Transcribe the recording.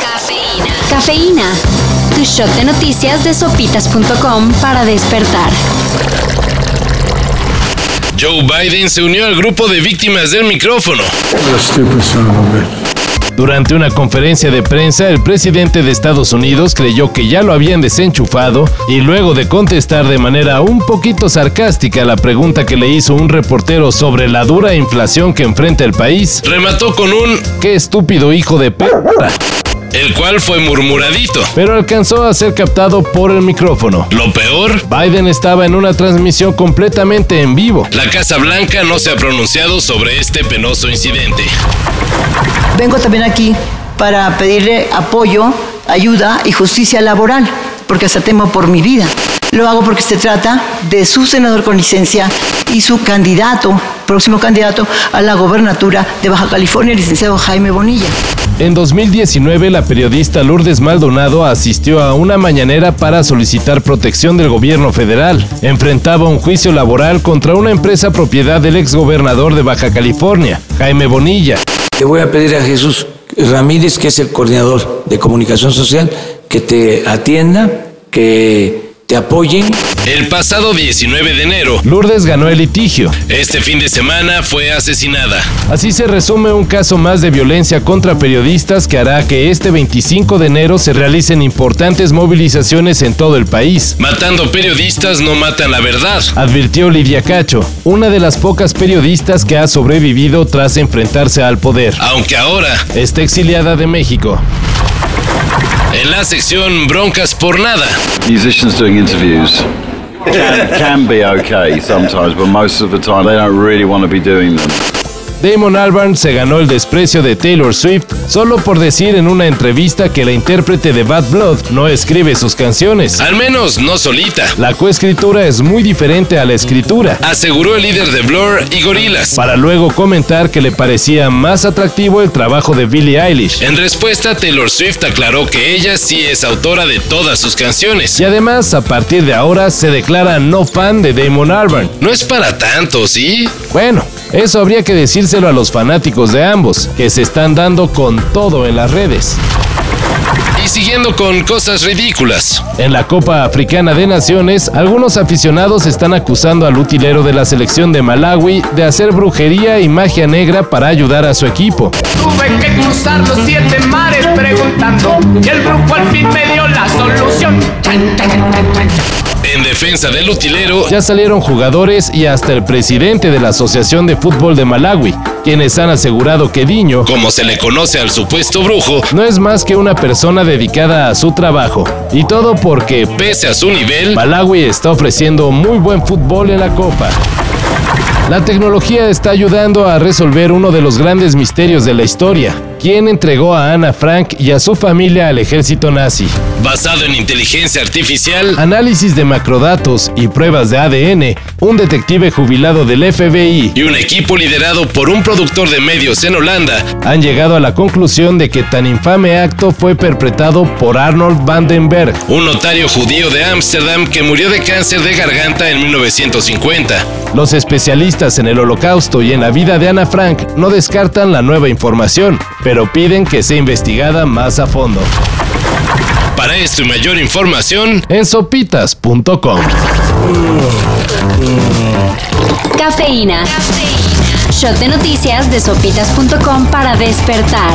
Cafeína. Cafeína. Tu shot de noticias de sopitas.com para despertar. Joe Biden se unió al grupo de víctimas del micrófono. Durante una conferencia de prensa, el presidente de Estados Unidos creyó que ya lo habían desenchufado y luego de contestar de manera un poquito sarcástica la pregunta que le hizo un reportero sobre la dura inflación que enfrenta el país, remató con un ¡qué estúpido hijo de p! El cual fue murmuradito, pero alcanzó a ser captado por el micrófono. Lo peor, Biden estaba en una transmisión completamente en vivo. La Casa Blanca no se ha pronunciado sobre este penoso incidente. Vengo también aquí para pedirle apoyo, ayuda y justicia laboral, porque hasta temo por mi vida. Lo hago porque se trata de su senador con licencia y su candidato, próximo candidato a la gobernatura de Baja California, el licenciado Jaime Bonilla. En 2019, la periodista Lourdes Maldonado asistió a una mañanera para solicitar protección del gobierno federal. Enfrentaba un juicio laboral contra una empresa propiedad del exgobernador de Baja California, Jaime Bonilla. Le voy a pedir a Jesús Ramírez, que es el coordinador de comunicación social, que te atienda, que te apoyen. El pasado 19 de enero, Lourdes ganó el litigio. Este fin de semana fue asesinada. Así se resume un caso más de violencia contra periodistas que hará que este 25 de enero se realicen importantes movilizaciones en todo el país. Matando periodistas no matan la verdad, advirtió Lidia Cacho, una de las pocas periodistas que ha sobrevivido tras enfrentarse al poder. Aunque ahora está exiliada de México. En la sección Broncas por Nada. Musicians doing interviews can, can be okay sometimes, but most of the time they don't really want to be doing them. Damon Albarn se ganó el desprecio de Taylor Swift solo por decir en una entrevista que la intérprete de Bad Blood no escribe sus canciones. Al menos no solita. La coescritura es muy diferente a la escritura, aseguró el líder de Blur y Gorillaz, para luego comentar que le parecía más atractivo el trabajo de Billie Eilish. En respuesta, Taylor Swift aclaró que ella sí es autora de todas sus canciones y además a partir de ahora se declara no fan de Damon Albarn. No es para tanto, ¿sí? Bueno, eso habría que decírselo a los fanáticos de ambos, que se están dando con todo en las redes. Y siguiendo con cosas ridículas. En la Copa Africana de Naciones, algunos aficionados están acusando al utilero de la selección de Malawi de hacer brujería y magia negra para ayudar a su equipo. Tuve que cruzar los siete mares preguntando y el brujo al fin me dio defensa del utilero, ya salieron jugadores y hasta el presidente de la Asociación de Fútbol de Malawi, quienes han asegurado que Diño, como se le conoce al supuesto brujo, no es más que una persona dedicada a su trabajo. Y todo porque, pese a su nivel, Malawi está ofreciendo muy buen fútbol en la Copa. La tecnología está ayudando a resolver uno de los grandes misterios de la historia. ¿Quién entregó a Ana Frank y a su familia al ejército nazi? Basado en inteligencia artificial, análisis de macrodatos y pruebas de ADN, un detective jubilado del FBI y un equipo liderado por un productor de medios en Holanda han llegado a la conclusión de que tan infame acto fue perpetrado por Arnold Vandenberg, un notario judío de Ámsterdam que murió de cáncer de garganta en 1950. Los especialistas en el holocausto y en la vida de Ana Frank no descartan la nueva información, pero piden que sea investigada más a fondo. Para esto y mayor información en sopitas.com. Cafeína. Shot de noticias de sopitas.com para despertar.